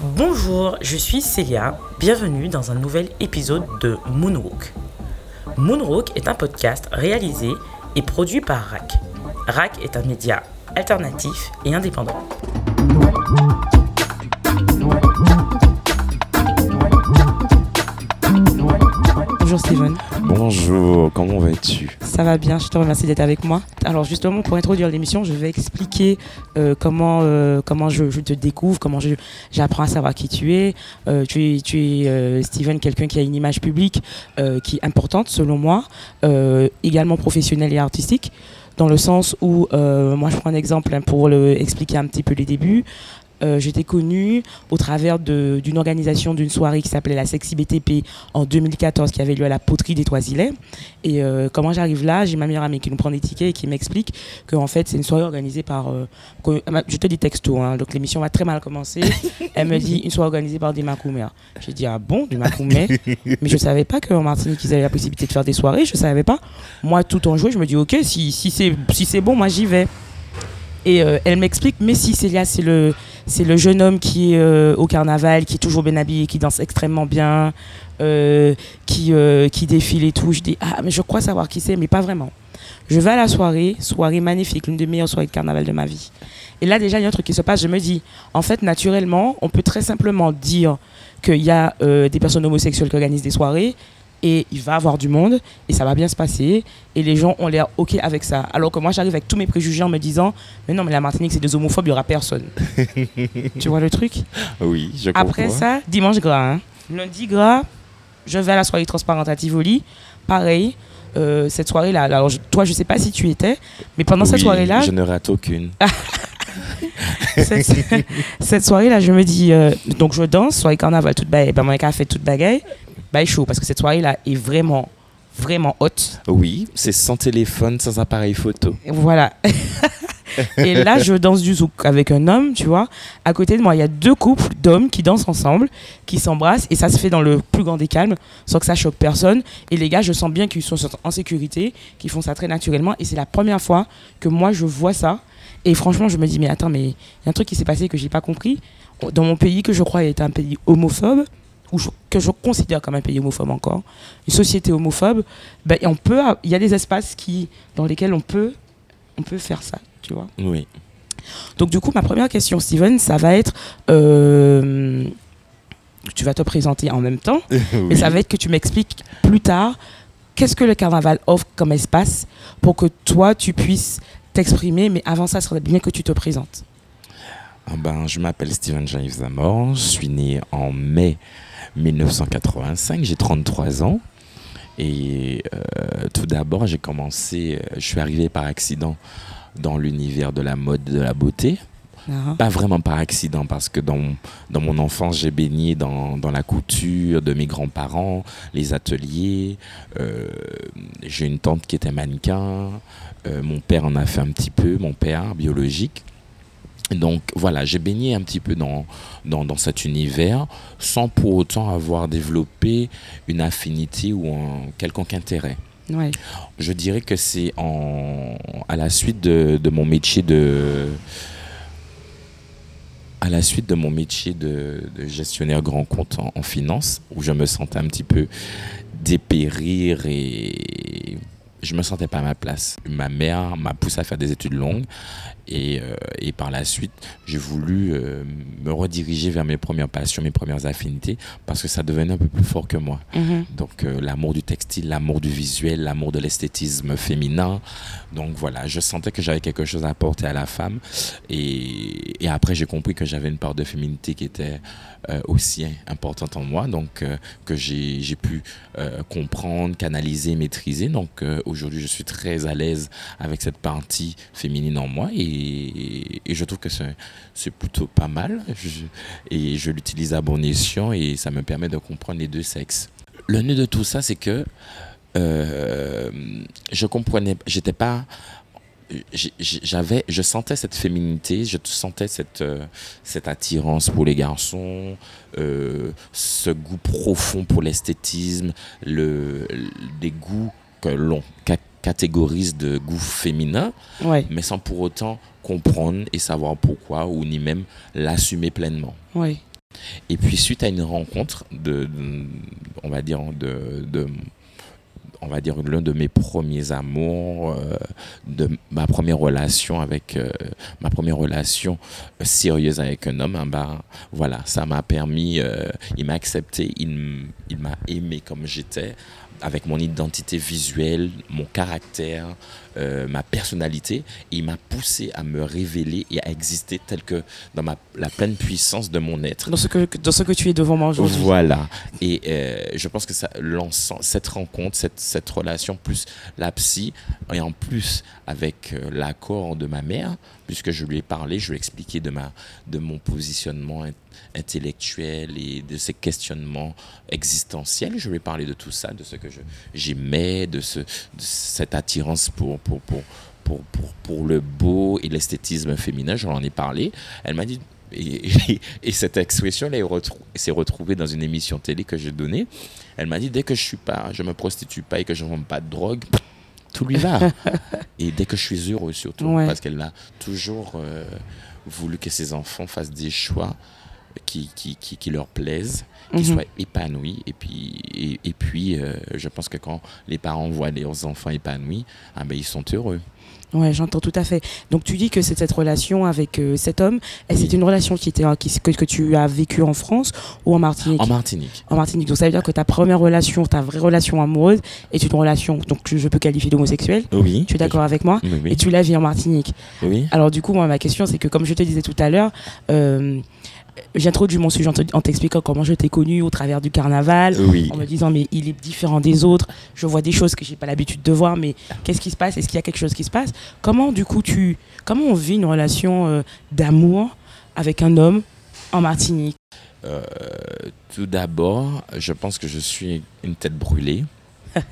Bonjour, je suis Célia. Bienvenue dans un nouvel épisode de Moonwalk. Moonwalk est un podcast réalisé et produit par RAC. RAC est un média alternatif et indépendant. Bonjour Steven. Bonjour, comment vas-tu? Ça va bien, je te remercie d'être avec moi. Alors justement, pour introduire l'émission, je vais expliquer euh, comment, euh, comment je, te découvre, comment j'apprends à savoir qui tu es. Euh, tu es, tu es Steven, quelqu'un qui a une image publique qui est importante selon moi, également professionnelle et artistique dans le sens où, moi je prends un exemple hein, pour le, expliquer un petit peu les débuts. Euh, j'étais connue au travers d'une organisation d'une soirée qui s'appelait la Sexy BTP en 2014 qui avait lieu à la poterie des Toisilets. Et euh, comment j'arrive là? J'ai ma meilleure amie qui nous prend des tickets et qui m'explique que en fait c'est une soirée organisée par. Euh, je te dis texto, hein, donc l'émission va très mal commencer. Elle me dit une soirée organisée par des Makoumers. J'ai dit ah bon, du Makoumer Mais je savais pas qu'en Martinique ils avaient la possibilité de faire des soirées, je savais pas. Moi tout en jouant, je me dis ok, si, si c'est si bon, moi j'y vais. Et elle m'explique, mais si Célia, c'est le, c'est le jeune homme qui est euh, au carnaval, qui est toujours bien habillé, qui danse extrêmement bien, euh, qui, euh, qui défile et tout. Je dis, ah, mais je crois savoir qui c'est, mais pas vraiment. Je vais à la soirée, soirée magnifique, l'une des meilleures soirées de carnaval de ma vie. Et là, déjà, il y a un truc qui se passe. Je me dis, en fait, naturellement, on peut très simplement dire qu'il y a des personnes homosexuelles qui organisent des soirées et il va avoir du monde et ça va bien se passer et les gens ont l'air ok avec ça. Alors que moi j'arrive avec tous mes préjugés en me disant mais non mais la Martinique c'est des homophobes il y aura personne. Tu vois le truc? Oui je comprends. Après ça dimanche gras hein. lundi gras je vais à la soirée transparente à Tivoli. Pareil euh, cette soirée là alors toi je sais pas si tu étais mais pendant cette soirée là je ne rate aucune. Cette, soirée là je me dis euh, donc je danse soirée carnaval toute bagaille ben mon fait toute bagaille bah, chaud parce que cette soirée-là est vraiment, vraiment haute. Oui, c'est sans téléphone, sans appareil photo. Voilà. et là, je danse du zouk avec un homme, tu vois. À côté de moi, il y a deux couples d'hommes qui dansent ensemble, qui s'embrassent, et ça se fait dans le plus grand des calmes, sans que ça choque personne. Et les gars, je sens bien qu'ils sont en sécurité, qu'ils font ça très naturellement. Et c'est la première fois que moi, je vois ça. Et franchement, je me dis, mais attends, mais il y a un truc qui s'est passé que j'ai pas compris. Dans mon pays, que je crois est un pays homophobe, ou que je considère comme un pays homophobe encore, une société homophobe, ben, on peut, il y a des espaces qui, dans lesquels on peut, on peut faire ça, tu vois. Oui. Donc du coup, ma première question, Steven, ça va être, euh, tu vas te présenter en même temps, mais ça va être que tu m'expliques plus tard qu'est-ce que le carnaval offre comme espace pour que toi, tu puisses t'exprimer, mais avant ça, il serait bien que tu te présentes. Ah ben, je m'appelle Steven Jean-Yves Zamor, je suis né en mai 1985, j'ai 33 ans. Et euh, tout d'abord, j'ai commencé, euh, je suis arrivé par accident dans l'univers de la mode, de la beauté. Ah. Pas vraiment par accident, parce que dans, dans mon enfance, j'ai baigné dans, dans, la couture de mes grands-parents, les ateliers. Euh, j'ai une tante qui était mannequin. mon père en a fait un petit peu, mon père biologique. Donc voilà, j'ai baigné un petit peu dans, dans, cet univers sans pour autant avoir développé une affinité ou un quelconque intérêt. Je dirais que c'est à la suite de, mon métier de à la suite de mon métier de, gestionnaire grand compte en, en, finance, où je me sentais un petit peu dépérir et je me sentais pas à ma place. Ma mère m'a poussé à faire des études longues et, euh, et par la suite, j'ai voulu euh, me rediriger vers mes premières passions, mes premières affinités parce que ça devenait un peu plus fort que moi. Mhm. Donc euh, l'amour du textile, l'amour du visuel, l'amour de l'esthétisme féminin. Donc voilà, je sentais que j'avais quelque chose à apporter à la femme et, et après j'ai compris que j'avais une part de féminité qui était aussi importante en moi, donc que j'ai pu comprendre, canaliser, maîtriser. Donc aujourd'hui, je suis très à l'aise avec cette partie féminine en moi et, je trouve que c'est plutôt pas mal. et je l'utilise à bon escient et ça me permet de comprendre les deux sexes. Le nœud de tout ça, c'est que euh, je comprenais, j'étais pas j'avais je sentais cette féminité je sentais cette euh, cette attirance pour les garçons euh, ce goût profond pour l'esthétisme le des goûts que l'on catégorise de goût féminin, mais sans pour autant comprendre et savoir pourquoi, ou ni même l'assumer pleinement. Et puis suite à une rencontre de, de- on va dire de, de on va dire l'un de mes premiers amours, euh, de ma première relation avec euh, ma première relation euh, sérieuse avec un homme, hein, ben, voilà, ça m'a permis, euh, il m'a accepté, il m'a aimé comme j'étais, avec mon identité visuelle, mon caractère, euh, ma personnalité, et il m'a poussé à me révéler et à exister tel que dans ma, la pleine puissance de mon être. Dans ce que, dans ce que tu es devant moi aujourd'hui. Voilà. Et euh, je pense que ça, cette rencontre, cette, cette relation, plus la psy, et en plus avec euh, l'accord de ma mère, puisque je lui ai parlé, je lui ai expliqué de, ma, de mon positionnement in- intellectuel et de ces questionnements existentiels. Je lui ai parlé de tout ça, de ce que j'aimais, de, ce, de cette attirance pour, pour, pour, pour, pour, pour le beau et l'esthétisme féminin. Je lui en ai parlé. Elle m'a dit, et, et- et cette expression retrou- s'est retrouvée dans une émission télé que j'ai donnée. Elle m'a dit dès que je suis pas, je me prostitue pas et que je ne vends pas de drogue, tout lui va. et dès que je suis heureux surtout, Ouais. parce qu'elle a toujours euh, voulu que ses enfants fassent des choix qui, qui, qui, qui leur plaisent, qu'ils Mhm. soient épanouis. Et puis, et, et puis euh, je pense que quand les parents voient leurs enfants épanouis, ah ben, ils sont heureux. Ouais, j'entends tout à fait. Donc tu dis que c'est cette relation avec euh, cet homme, et Oui. c'est une relation qui était, qui, que, que tu as vécue en France ou en Martinique? En Martinique. En Martinique. Donc ça veut dire que ta première relation, ta vraie relation amoureuse, est une relation donc que je peux qualifier d'homosexuelle. Oui. Tu es d'accord avec moi? Oui, oui. Et tu la vis en Martinique. oui. Alors du coup, moi, ma question, c'est que comme je te disais tout à l'heure, euh, j'introduis mon sujet en te- en t'expliquant comment je t'ai connu au travers du carnaval, Oui. en me disant mais il est différent des autres, je vois des choses que j'ai pas l'habitude de voir, mais qu'est-ce qui se passe? Est-ce qu'il y a quelque chose qui se passe? Comment du coup tu, comment on vit une relation euh, d'amour avec un homme en Martinique? Euh, tout d'abord, je pense que je suis une tête brûlée.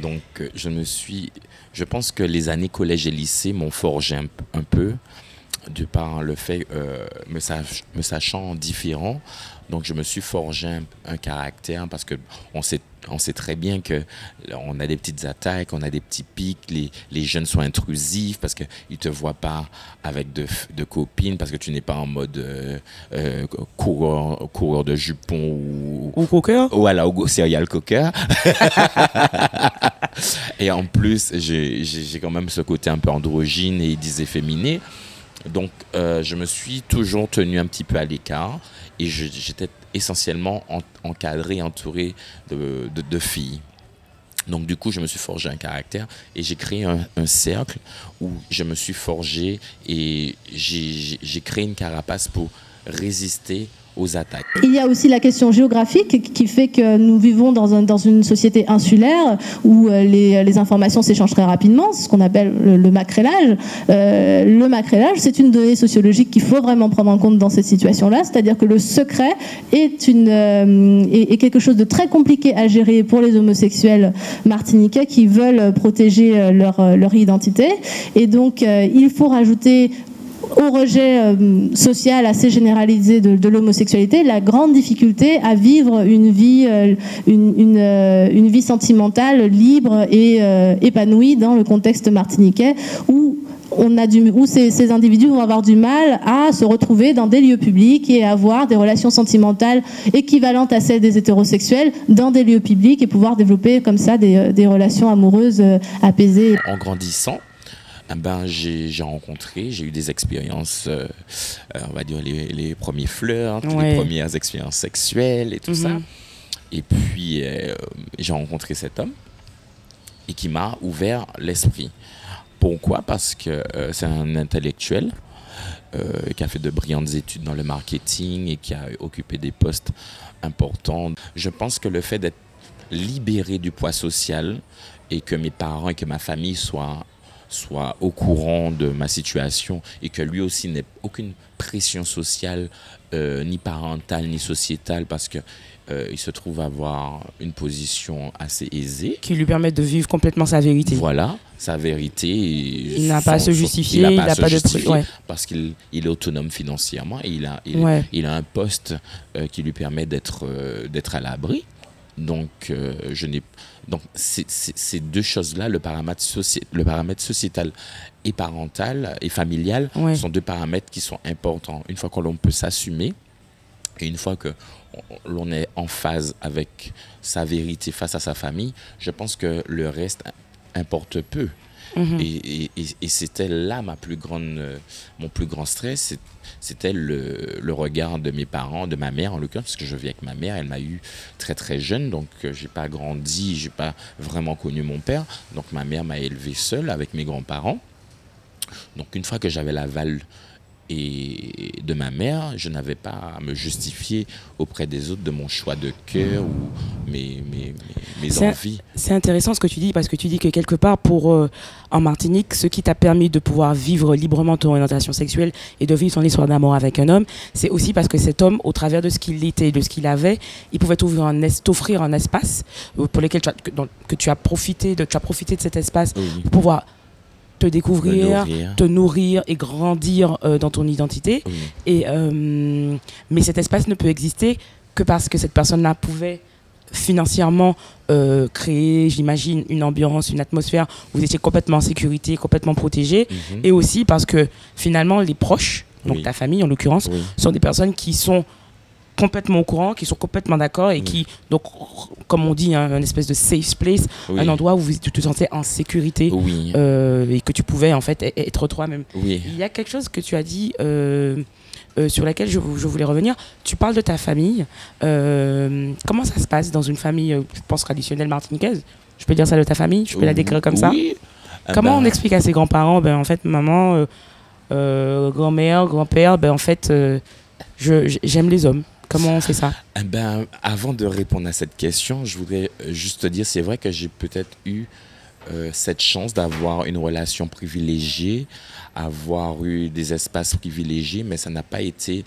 Donc, je me suis. Je pense que les années collège et lycée m'ont forgé un, un peu, de par le fait, euh, me, sach- me sachant différent. Donc, je me suis forgé un, un caractère parce que on sait, on sait très bien que on a des petites attaques, on a des petits pics, les, les jeunes sont intrusifs parce qu'ils ne te voient pas avec de, copines, parce que tu n'es pas en mode euh, euh, coureur, coureur de jupons ou, Ou coqueur voilà, au serial cocker. et en plus, j'ai quand même ce côté un peu androgyne et efféminé. Donc, euh, je me suis toujours tenu un petit peu à l'écart et j'étais essentiellement en- encadré, entouré de, de- filles. Donc, du coup, je me suis forgé un caractère et j'ai créé un, un cercle où je me suis forgé et j'ai créé une carapace pour résister aux attaques. Il y a aussi la question géographique qui fait que nous vivons dans, un- dans une société insulaire où euh, les, informations s'échangent très rapidement, ce qu'on appelle le, le macrélage. Euh, le macrélage, c'est une donnée sociologique qu'il faut vraiment prendre en compte dans cette situation-là, c'est-à-dire que le secret est, euh, quelque chose de très compliqué à gérer pour les homosexuels martiniquais qui veulent protéger leur, identité. Et donc, il faut rajouter au rejet euh, social assez généralisé de, l'homosexualité, la grande difficulté à vivre une vie, euh, euh, une vie sentimentale libre et épanouie dans le contexte martiniquais où on a du, où ces, individus vont avoir du mal à se retrouver dans des lieux publics et avoir des relations sentimentales équivalentes à celles des hétérosexuels dans des lieux publics et pouvoir développer comme ça des, des relations amoureuses apaisées. en grandissant, ben, j'ai rencontré, j'ai eu des expériences, euh, euh, on va dire les, les premiers flirts, Ouais. les premières expériences sexuelles et tout ça. Mhm. Et puis, euh, j'ai rencontré cet homme et qui m'a ouvert l'esprit. Pourquoi? Parce que euh, c'est un intellectuel euh, qui a fait de brillantes études dans le marketing et qui a occupé des postes importants. Je pense que le fait d'être libéré du poids social et que mes parents et que ma famille soient, soient au courant de ma situation et que lui aussi n'ait aucune pression sociale, euh, ni parentale, ni sociétale, parce que euh, il se trouve avoir une position assez aisée. qui lui permettent de vivre complètement sa vérité. Voilà, sa vérité. Il n'a pas à se justifier, il n'a pas de... Ouais. parce qu'il il est autonome financièrement et il a, il, Ouais. il a un poste euh, qui lui permet d'être d'être à l'abri. Donc, je n'ai donc ces deux choses-là, le paramètre, soci- le paramètre sociétal et parental et familial, sont deux paramètres qui sont importants. Une fois que l'on peut s'assumer Et une fois que l'on est en phase avec sa vérité face à sa famille, je pense que le reste importe peu. Mhm. Et, et- et- et c'était là ma plus grande, mon plus grand stress, c'était le, regard de mes parents, de ma mère en l'occurrence, parce que je vis avec ma mère, elle m'a eu très très jeune, donc euh, j'ai pas grandi, j'ai pas vraiment connu mon père, donc ma mère m'a élevé seule avec mes grands-parents. Donc une fois que j'avais l'aval et de ma mère, je n'avais pas à me justifier auprès des autres de mon choix de cœur ou mes, mes, mes, mes C'est- envies. C'est intéressant ce que tu dis parce que tu dis que quelque part pour euh, en Martinique, ce qui t'a permis de pouvoir vivre librement ton orientation sexuelle et de vivre ton histoire d'amour avec un homme, c'est aussi parce que cet homme, au travers de ce qu'il était, de ce qu'il avait, il pouvait t'ouvrir un es- t'offrir un espace euh, pour lequel tu as, que, dans- que tu as profité de, tu as profité de cet espace Oui, pour pouvoir te découvrir, nourrir. te nourrir et grandir euh, dans ton identité. Et, euh, mais cet espace ne peut exister que parce que cette personne-là pouvait financièrement euh, créer, j'imagine, une ambiance, une atmosphère où vous étiez complètement en sécurité, complètement protégé. Mhm. Et aussi parce que finalement, les proches, donc Oui. ta famille en l'occurrence, Oui. sont des personnes qui sont complètement au courant, qui sont complètement d'accord et qui, donc, comme on dit, hein, un espèce de safe place, Oui. un endroit où vous- tu te sentais en sécurité Oui. euh, et que tu pouvais en fait e- être toi-même. oui. Il y a quelque chose que tu as dit euh, euh, sur laquelle je, je voulais revenir. Tu parles de ta famille. Comment ça se passe dans une famille, je pense, traditionnelle martiniquaise? Je peux dire ça de ta famille? Je peux la décrire comme ça? Ah Comment on ben, explique à ses grands-parents Ben en fait, maman, grand-mère, grand-père, ben en fait, j'aime les hommes. Comment on fait ça? Eh ben, avant de répondre à cette question, je voudrais euh, juste te dire, c'est vrai que j'ai peut-être eu euh, cette chance d'avoir une relation privilégiée, avoir eu des espaces privilégiés, mais ça n'a pas été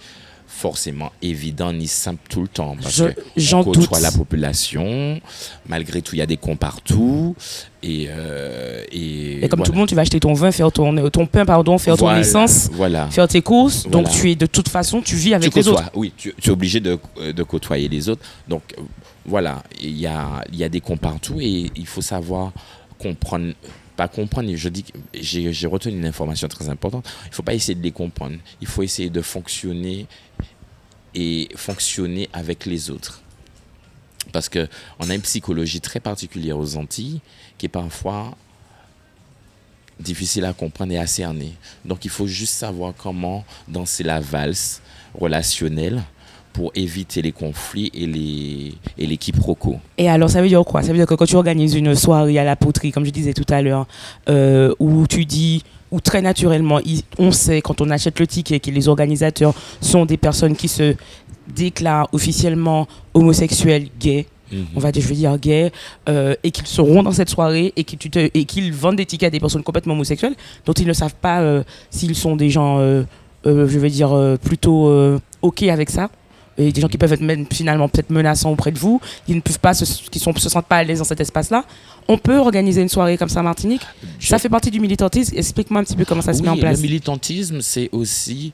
forcément évident ni simple tout le temps. Parce Je- que J'en côtoie doute. la population, malgré tout, il y a des cons partout. Et, euh, et, Et comme tout le monde, tu vas acheter ton vin, faire ton, ton pain, pardon, faire Voilà, ton essence, Voilà. faire tes courses. Donc tu es de toute façon, tu vis avec tu les côtoies, autres. oui, tu, tu es obligé de, euh, de côtoyer les autres. Donc euh, voilà, il y a, il y a des cons partout et il faut savoir comprendre, pas comprendre, je dis que j'ai retenu une information très importante, il faut pas essayer de les comprendre, il faut essayer de fonctionner et fonctionner avec les autres. Parce qu'on a une psychologie très particulière aux Antilles qui est parfois difficile à comprendre et à cerner. Donc il faut juste savoir comment danser la valse relationnelle pour éviter les conflits et les, et les quiproquos. Et alors, ça veut dire quoi? Ça veut dire que quand tu organises une soirée à la poterie, comme je disais tout à l'heure, euh, où tu dis, où très naturellement, on sait quand on achète le ticket que les organisateurs sont des personnes qui se déclarent officiellement homosexuels, gays, on va dire, je veux dire gays, euh, et qu'ils seront dans cette soirée et qu'ils tu te- et qu'ils vendent des tickets à des personnes complètement homosexuelles, dont ils ne savent pas euh, s'ils sont des gens, euh, je veux dire, plutôt OK avec ça. Et des gens qui peuvent être même finalement peut-être menaçants auprès de vous, qui ne peuvent pas, se, qui sont, se sentent pas à l'aise dans cet espace-là. On peut organiser une soirée comme ça à Martinique. Ça fait partie du militantisme. Explique-moi un petit peu comment ça se met en Oui, place. Le militantisme, c'est aussi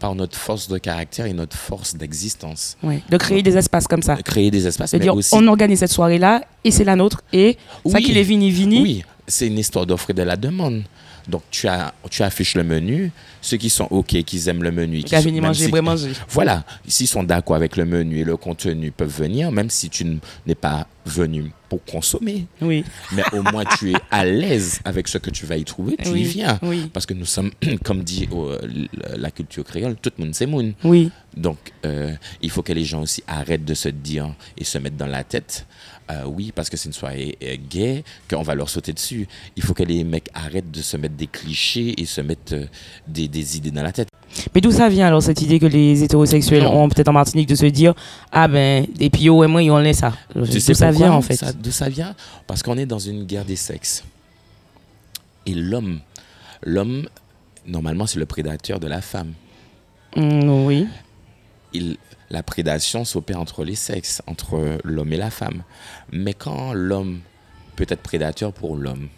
par notre force de caractère et notre force d'existence. Ouais, De créer des espaces comme ça. Créer des espaces, mais dire, aussi... on organise cette soirée-là et c'est la nôtre. Et ça Oui. qu'il est vini, vini. Oui, c'est une histoire d'offre et de la demande. Donc tu, as, tu affiches le menu. Ceux qui sont OK, qui aiment le menu, qui sont- manger, si- manger. Voilà, s'ils sont d'accord avec le menu et le contenu, peuvent venir, même si tu n'es pas venu pour consommer. Oui. Mais au moins tu es à l'aise avec ce que tu vas y trouver, tu oui. y viens. Oui. Parce que nous sommes, comme dit la culture créole, tout le monde c'est moun. Oui. Donc, euh, il faut que les gens aussi arrêtent de se dire et se mettre dans la tête, euh, oui, parce que c'est une soirée euh, gay, qu'on va leur sauter dessus. Il faut que les mecs arrêtent de se mettre des clichés et se mettre des, des idées dans la tête. Mais d'où ça vient alors cette idée que les hétérosexuels ont peut-être en Martinique de se dire ah ben et puis oh et moi ils ont laissé ça. D'où Tu sais ça vient en fait? D'où ça vient? Parce qu'on est dans une guerre des sexes. Et l'homme, l'homme, normalement, c'est le prédateur de la femme. Mm, oui. il- la prédation s'opère entre les sexes, entre l'homme et la femme. Mais quand l'homme peut être prédateur pour l'homme,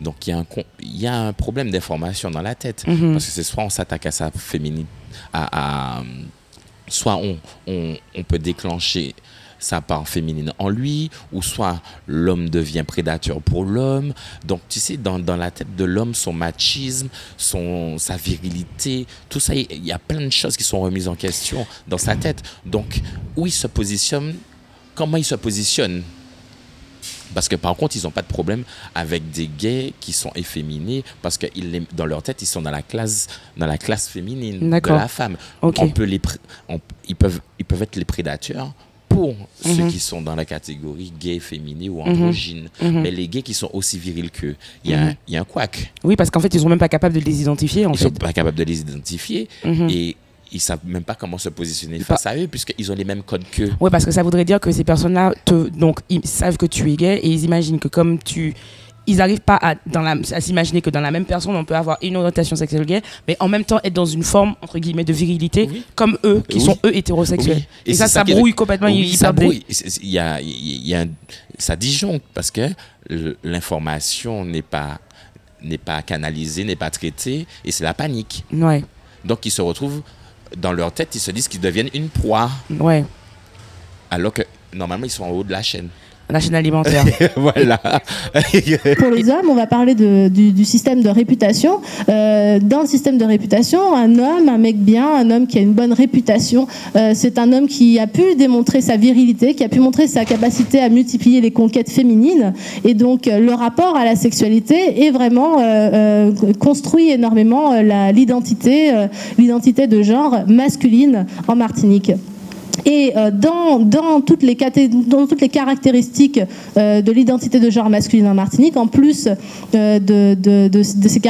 donc il y, a un il y a un problème d'information dans la tête. Mhm. Parce que c'est soit on s'attaque à sa féminine, à, à- soit on, on, on peut déclencher sa part féminine en lui, ou soit l'homme devient prédateur pour l'homme. Donc, tu sais, dans, dans la tête de l'homme, son machisme, son, sa virilité, tout ça, il y a plein de choses qui sont remises en question dans sa tête. Donc, où il se positionne, comment il se positionne? Parce que par contre, ils n'ont pas de problème avec des gays qui sont efféminés parce que ils, dans leur tête, ils sont dans la classe, dans la classe féminine de la femme. Ok. On peut les, on- ils, peuvent, ils peuvent être les prédateurs pour ceux Mhm. qui sont dans la catégorie gay, féminin ou androgyne. Mhm. Mais les gays qui sont aussi virils qu'eux, il y, a un- Mhm. il y a un couac. Oui, parce qu'en fait, ils sont même pas capables de les identifier, en Ils fait. sont pas capables de les identifier Mhm. et ils savent même pas comment se positionner Pas- face à eux puisqu'ils ont les mêmes codes qu'eux. Oui, parce que ça voudrait dire que ces personnes-là, te, donc, ils savent que tu es gay et ils imaginent que comme tu. Ils n'arrivent pas à, dans la- à s'imaginer que dans la même personne, on peut avoir une orientation sexuelle gay, mais en même temps être dans une forme, entre guillemets, de virilité, Oui. comme eux, qui Oui. sont eux hétérosexuels. Oui. Et, Et ça, ça ça qui est- brouille complètement. Ils ça brouille. C'est- c'est- Il y a, il y a un- ça disjoncte parce que l'information n'est pas, n'est pas canalisée, n'est pas traitée, et c'est la panique. Ouais, Donc ils se retrouvent dans leur tête, ils se disent qu'ils deviennent une proie, ouais. alors que normalement ils sont en haut de la chaîne. La chaîne alimentaire. voilà. Pour les hommes, on va parler de- du, du système de réputation. Euh, dans le système de réputation, un homme, un mec bien, un homme qui a une bonne réputation, euh, c'est un homme qui a pu démontrer sa virilité, qui a pu montrer sa capacité à multiplier les conquêtes féminines. Et donc, euh, le rapport à la sexualité est vraiment euh, euh, construit énormément euh, l'identité, euh, l'identité de genre masculine en Martinique. Et euh, dans, toutes les caractéristiques euh, de l'identité de genre masculine en Martinique, en plus euh, de, ces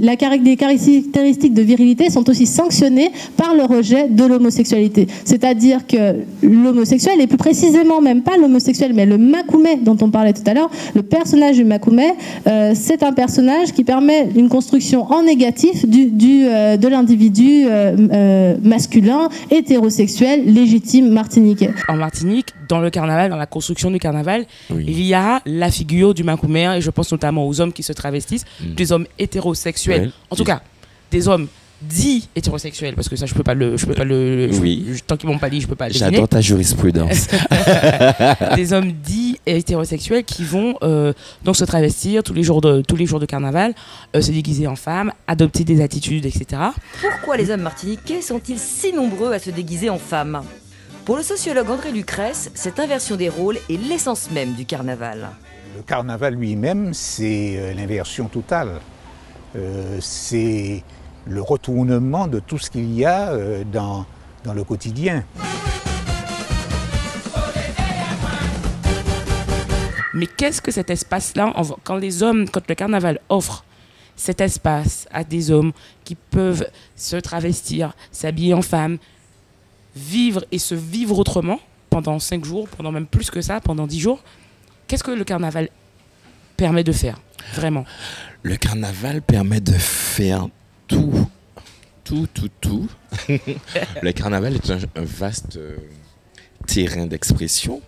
la caractéristiques de virilité sont aussi sanctionnées par le rejet de l'homosexualité. C'est-à-dire que l'homosexuel, et plus précisément même pas l'homosexuel, mais le Makoumé dont on parlait tout à l'heure, le personnage du Makoumé, euh, c'est un personnage qui permet une construction en négatif du, de l'individu masculin, hétérosexuel, légitime, martiniquais. en Martinique, dans le carnaval, dans la construction du carnaval, Oui. il y a la figure du Macoumé, et je pense notamment aux hommes qui se travestissent, Mm. des hommes hétérosexuels. Ouais. En tout cas, des hommes dits hétérosexuels, parce que ça, je peux pas le, je peux pas le, je- Oui. je- tant qu'ils m'ont pas dit, je peux pas le. J'adore ta jurisprudence. des hommes dits hétérosexuels qui vont euh, donc se travestir tous les jours de tous les jours de carnaval, euh, se déguiser en femme, adopter des attitudes, etc. Pourquoi les hommes martiniquais sont-ils si nombreux à se déguiser en femmes? Pour le sociologue André Lucrèce, cette inversion des rôles est l'essence même du carnaval. Le carnaval lui-même, c'est euh, l'inversion totale. Euh, c'est le retournement de tout ce qu'il y a euh, dans, dans le quotidien. Mais qu'est-ce que cet espace-là, en- quand les hommes, quand le carnaval offre cet espace à des hommes qui peuvent se travestir, s'habiller en femme, vivre et se vivre autrement pendant cinq jours, pendant même plus que ça, pendant dix jours, qu'est-ce que le carnaval permet de faire Vraiment? Le carnaval permet de faire tout, tout, tout, tout. le carnaval est un, un vaste euh, terrain d'expression,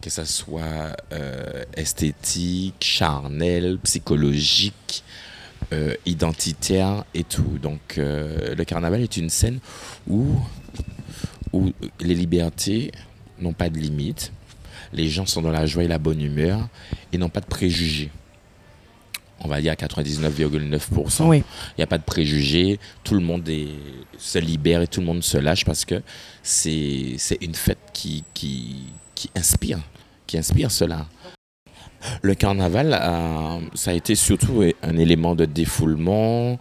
que ce soit euh, esthétique, charnel, psychologique, euh, identitaire et tout. Donc le carnaval est une scène où, où les libertés n'ont pas de limite, les gens sont dans la joie et la bonne humeur et n'ont pas de préjugés on va dire à 99,9%. Oui. Il n'y a pas de préjugés, tout le monde est- se libère et tout le monde se lâche parce que c'est une fête qui, qui, qui inspire, qui inspire cela. Le carnaval, ça a été surtout un élément de défoulement.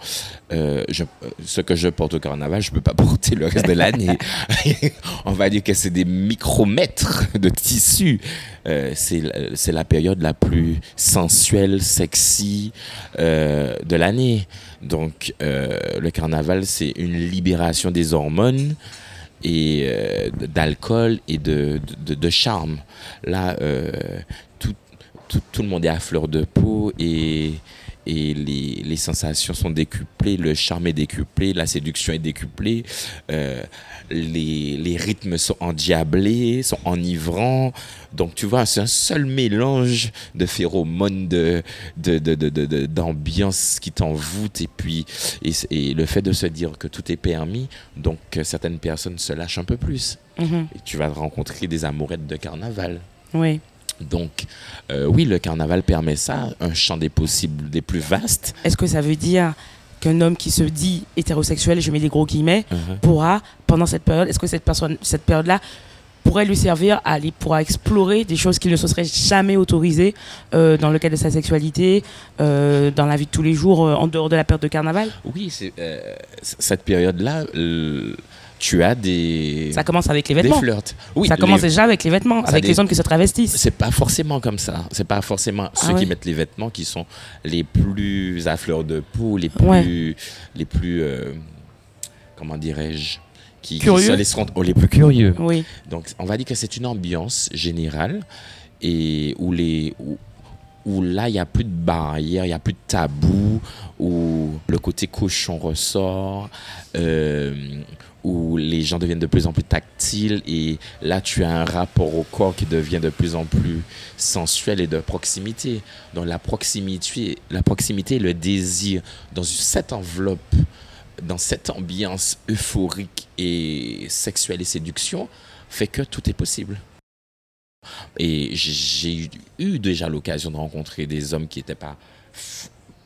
Euh, je- ce que je porte au carnaval, je ne peux pas porter le reste de l'année. On va dire que c'est des micromètres de tissu. Euh, c'est la- période la plus sensuelle, sexy euh, de l'année. Donc, euh, le carnaval, c'est une libération des hormones et d'alcool et de, de, charme. Là, tout, tout, tout le monde est à fleur de peau et, et les, les sensations sont décuplées, le charme est décuplé, la séduction est décuplée, euh, les, les rythmes sont endiablés, sont enivrants. Donc tu vois, c'est un seul mélange de phéromones, de, de, de, d'ambiance qui t'envoûte et puis et, et le fait de se dire que tout est permis, donc euh, certaines personnes se lâchent un peu plus. Mhm. Et tu vas rencontrer des amourettes de carnaval. Oui. Donc, euh, oui, le carnaval permet ça, un champ des possibles des plus vastes. Est-ce que ça veut dire qu'un homme qui se dit hétérosexuel, je mets des gros guillemets, Uh-huh. pourra, pendant cette période, est-ce que cette personne, cette période-là pourrait lui servir à aller pourra explorer des choses qu'il ne se serait jamais autorisées euh, dans le cadre de sa sexualité, euh, dans la vie de tous les jours, en dehors de la période de carnaval? Oui, cette période-là, tu as des, Ça commence avec les des vêtements. flirts. Oui, ça les- commence déjà avec les vêtements, Ça avec les hommes qui se travestissent. C'est pas forcément comme ça. C'est pas forcément ceux ouais. qui mettent les vêtements qui sont les plus à fleur de peau, les plus, Ouais. les plus, euh, comment dirais-je, qui, qui Curieux. se laisseront- oh, les plus curieux. Oui. Donc, on va dire que c'est une ambiance générale et où les où, où là il y a plus de barrières, il y a plus de tabous, où le côté cochon ressort, euh, où les gens deviennent de plus en plus tactiles et là tu as un rapport au corps qui devient de plus en plus sensuel et de proximité. Donc la proximité, la proximité, le désir dans cette enveloppe dans cette ambiance euphorique et sexuelle et séduction fait que tout est possible. Et j'ai eu déjà l'occasion de rencontrer des hommes qui n'étaient pas,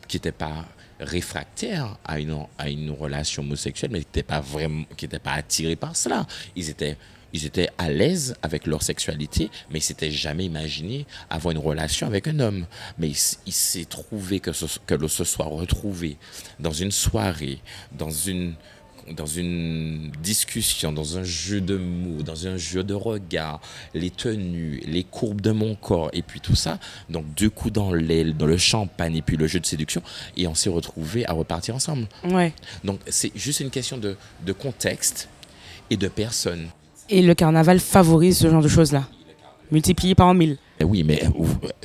qui étaient pas réfractaires à une, à une relation homosexuelle, mais qui n'étaient pas vraiment, qui n'étaient pas attirés par cela. Ils étaient, ils étaient à l'aise avec leur sexualité, mais ils s'étaient jamais imaginé avoir une relation avec un homme. Mais il, s'est trouvé que que l'on se soit retrouvé dans une soirée, dans une, dans une discussion, dans un jeu de mots, dans un jeu de regard, les tenues, les courbes de mon corps, et puis tout ça. Donc deux coups dans l'aile, dans le champagne, et puis le jeu de séduction, et on s'est retrouvés à repartir ensemble. Ouais. Donc c'est juste une question de, de contexte et de personne. Et le carnaval favorise ce genre de choses-là? Multiplié par en mille. Eh Oui, mais euh,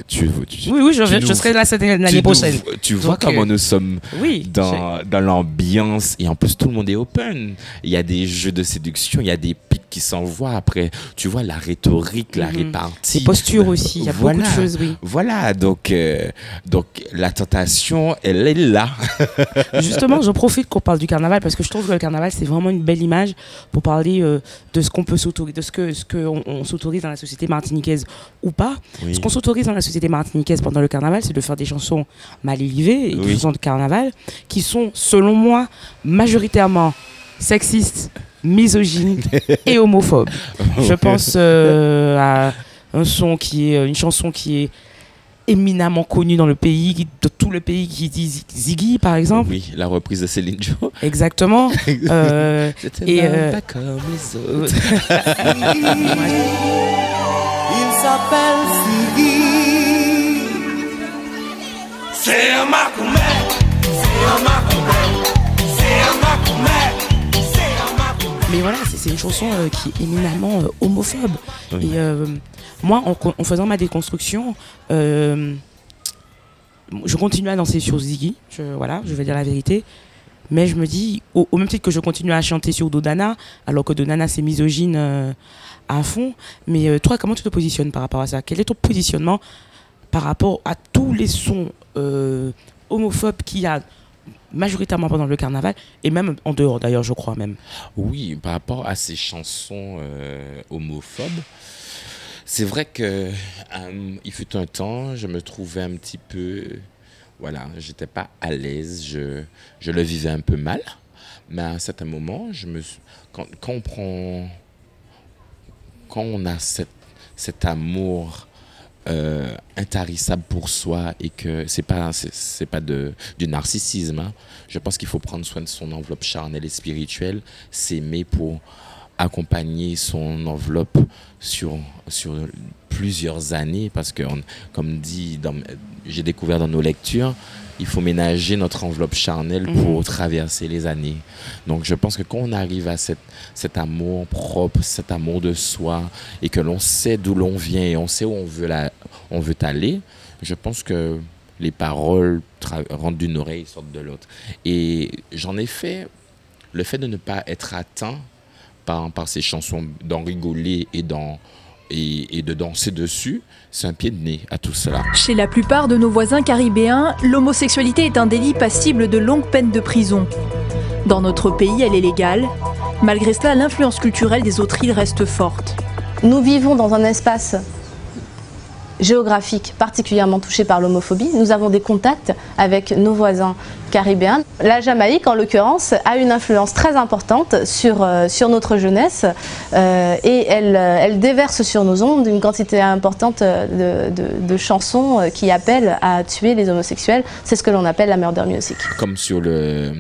tu, tu, Oui, oui, je, tu je nous- serai là l'année nous- prochaine. Tu vois Donc, comment euh, nous sommes Oui. dans, dans l'ambiance et en plus tout le monde est open. Il y a des jeux de séduction, il y a des qui s'envoient après. Tu vois la rhétorique, la Mhm. répartie. Les postures aussi. Il y a Voilà. beaucoup de choses, oui. Voilà, donc, euh, donc la tentation, elle est là. Justement, je profite qu'on parle du carnaval parce que je trouve que le carnaval, c'est vraiment une belle image pour parler euh, de ce qu'on peut s'autoriser, de ce que ce qu'on on s'autorise dans la société martiniquaise ou pas. Ce qu'on s'autorise dans la société martiniquaise pendant le carnaval, c'est de faire des chansons mal élevées, et des Oui. chansons de carnaval, qui sont, selon moi, majoritairement sexistes, misogynes et homophobes. Je pense euh, à un son qui est une chanson qui est éminemment connue dans le pays, qui- de tout le pays, qui dit Ziggy par exemple. Oui, la reprise de Céline Dion. Exactement. Euh, C'était Et, euh, pas comme les autres. Il s'appelle Siri. C'est un Macumé. C'est un Macumé. C'est un Macumé. Mais voilà, c'est une chanson euh, qui est éminemment euh, homophobe. Oui. Et euh, moi, en, faisant ma déconstruction, je continue à danser sur Ziggy. Je, voilà, je vais dire la vérité. Mais je me dis, au, au même titre que je continue à chanter sur Dodana, alors que Dodana c'est misogyne à fond. Mais toi, comment tu te positionnes par rapport à ça? Quel est ton positionnement par rapport à tous les sons homophobes qu'il y a majoritairement pendant le carnaval et même en dehors d'ailleurs, je crois même. Oui, par rapport à ces chansons euh, homophobes, c'est vrai que euh, il fut un temps, je me trouvais un petit peu, voilà, j'étais pas à l'aise, je, je le vivais un peu mal, mais à un certain moment, je me, quand, on quand on a cette, cet amour euh, intarissable pour soi et que c'est pas c'est, pas de du narcissisme hein. je pense qu'il faut prendre soin de son enveloppe charnelle et spirituelle s'aimer pour accompagner son enveloppe sur sur plusieurs années parce que comme dit j'ai découvert dans nos lectures il faut ménager notre enveloppe charnelle Mhm. pour traverser les années donc je pense que quand on arrive à cette, cet amour propre, cet amour de soi, et que l'on sait d'où l'on vient et on sait où on veut, la, on veut aller, je pense que les paroles rentrent d'une oreille et sortent de l'autre. Et j'en ai fait le fait de ne pas être atteint par, par ces chansons, d'en rigoler et, d'en- et, et de danser dessus, c'est un pied de nez à tout cela. Chez la plupart de nos voisins caribéens, l'homosexualité est un délit passible de longues peines de prison. Dans notre pays, elle est légale. Malgré cela, l'influence culturelle des autres îles reste forte. Nous vivons dans un espace géographique particulièrement touché par l'homophobie. Nous avons des contacts avec nos voisins caribéens. La Jamaïque, en l'occurrence, a une influence très importante sur, euh, sur notre jeunesse euh, et elle, euh, elle déverse sur nos ondes une quantité importante de, de- chansons qui appellent à tuer les homosexuels. C'est ce que l'on appelle la murder music. Comme sur le,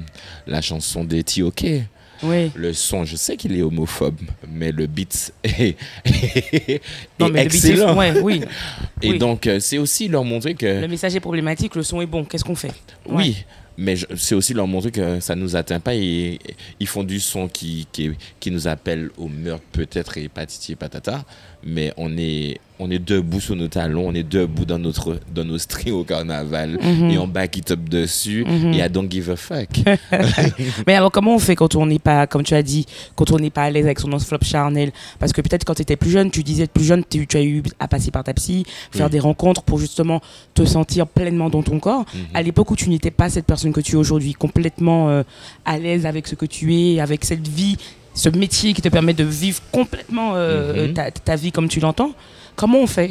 la chanson des T.O.K. Oui. Le son, je sais qu'il est homophobe, mais le beat est, est Non, mais le beat est- excellent. ouais, oui. Et oui. donc, c'est aussi leur montrer que... Le message est problématique, le son est bon. Qu'est-ce qu'on fait? Oui, mais c'est aussi leur montrer que ça nous atteint pas et ils font du son qui, qui, qui nous appelle au meurtre peut-être et patiti et patata, mais on est, on est debout sur nos talons, on est debout dans, notre, dans nos strings au carnaval Mhm. et on back it up dessus Mhm. et I don't give a fuck. Mais alors, comment on fait quand on n'est pas, comme tu as dit, quand on n'est pas à l'aise avec son enveloppe charnel? Parce que peut-être quand tu étais plus jeune, tu disais plus jeune, tu, tu as eu à passer par ta psy, faire Oui. des rencontres pour justement te sentir pleinement dans ton corps. Mhm. À l'époque où tu n'étais pas cette personne que tu es aujourd'hui, complètement euh, à l'aise avec ce que tu es, avec cette vie, ce métier qui te permet de vivre complètement euh, Mhm. ta, ta vie comme tu l'entends, comment on fait?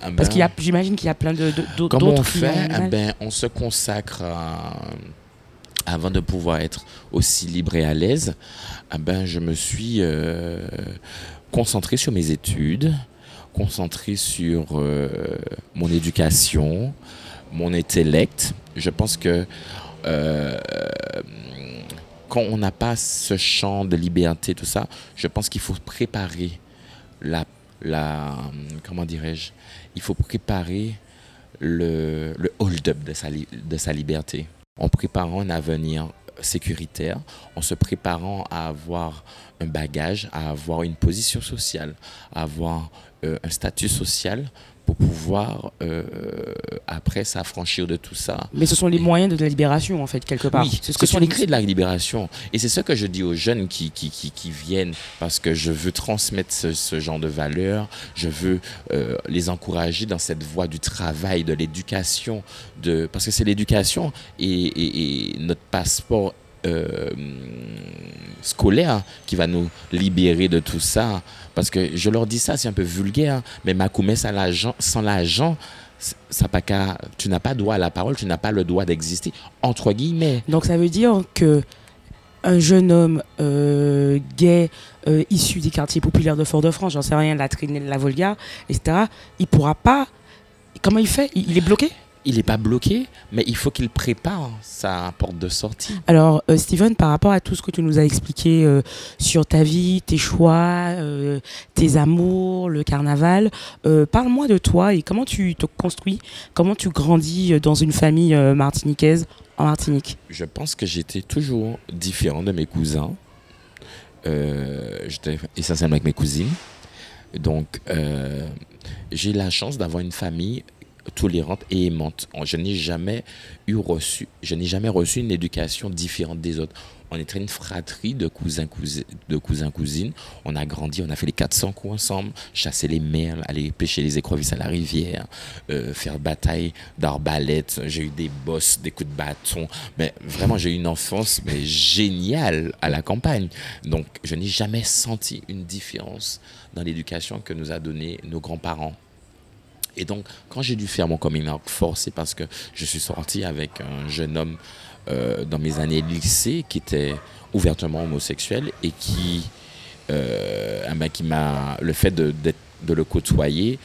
Ah Parce ben, qu'il y a, j'imagine qu'il y a plein de, d'autres Comment on fait? Ah ben, On se consacre à- avant de pouvoir être aussi libre et à l'aise. Ah ben, je me suis euh, concentré sur mes études, concentré sur euh, mon éducation, mon intellect. Je pense que euh, quand on n'a pas ce champ de liberté, tout ça, je pense qu'il faut préparer la, la comment dirais-je, il faut préparer le, hold-up de sa, li- de sa liberté. En préparant un avenir sécuritaire, en se préparant à avoir un bagage, à avoir une position sociale, à avoir euh, un statut social pour pouvoir euh, après s'affranchir de tout ça Mais ce sont les moyens de la libération, en fait, quelque part. oui, ce que ce sont les clés de la libération. Et c'est ce que je dis aux jeunes qui, qui, qui, qui viennent parce que je veux transmettre ce, ce genre de valeurs. Je veux euh, les encourager dans cette voie du travail, de l'éducation. De... Parce que c'est l'éducation et, et- et notre passeport euh, scolaire qui va nous libérer de tout ça. Parce que je leur dis ça, c'est un peu vulgaire, mais Macoumé sans l'argent, ça pas tu n'as pas droit à la parole, tu n'as pas le droit d'exister, entre guillemets. Donc ça veut dire que un jeune homme euh, gay euh, issu des quartiers populaires de Fort-de-France, j'en sais rien, la Trinelle, la Volga, etc., il pourra pas. Comment il fait? Il est bloqué? Il n'est pas bloqué, mais il faut qu'il prépare sa porte de sortie. Alors, euh, Steven, par rapport à tout ce que tu nous as expliqué euh, sur ta vie, tes choix, euh, tes amours, le carnaval, euh, parle-moi de toi et comment tu te construis, comment tu grandis dans une famille martiniquaise en Martinique. Je pense que j'étais toujours différent de mes cousins. J'étais essentiellement avec mes cousines. Donc, j'ai la chance d'avoir une famille tolérante et aimante. Je n'ai jamais eu reçu, je n'ai jamais reçu une éducation différente des autres. On était une fratrie de cousins, cousines, de cousins, cousines. On a grandi, on a fait les 400 coups ensemble, chasser les merles, aller pêcher les écrevisses à la rivière, euh, faire bataille d'arbalète. J'ai eu des bosses, des coups de bâton. Mais vraiment, j'ai eu une enfance mais géniale à la campagne. Donc, je n'ai jamais senti une différence dans l'éducation que nous a donné nos grands-parents. Et donc, quand j'ai dû faire mon coming out forcé parce que je suis sorti avec un jeune homme euh, dans mes années lycée qui était ouvertement homosexuel et qui, euh, ben, qui m'a le fait de, de le côtoyer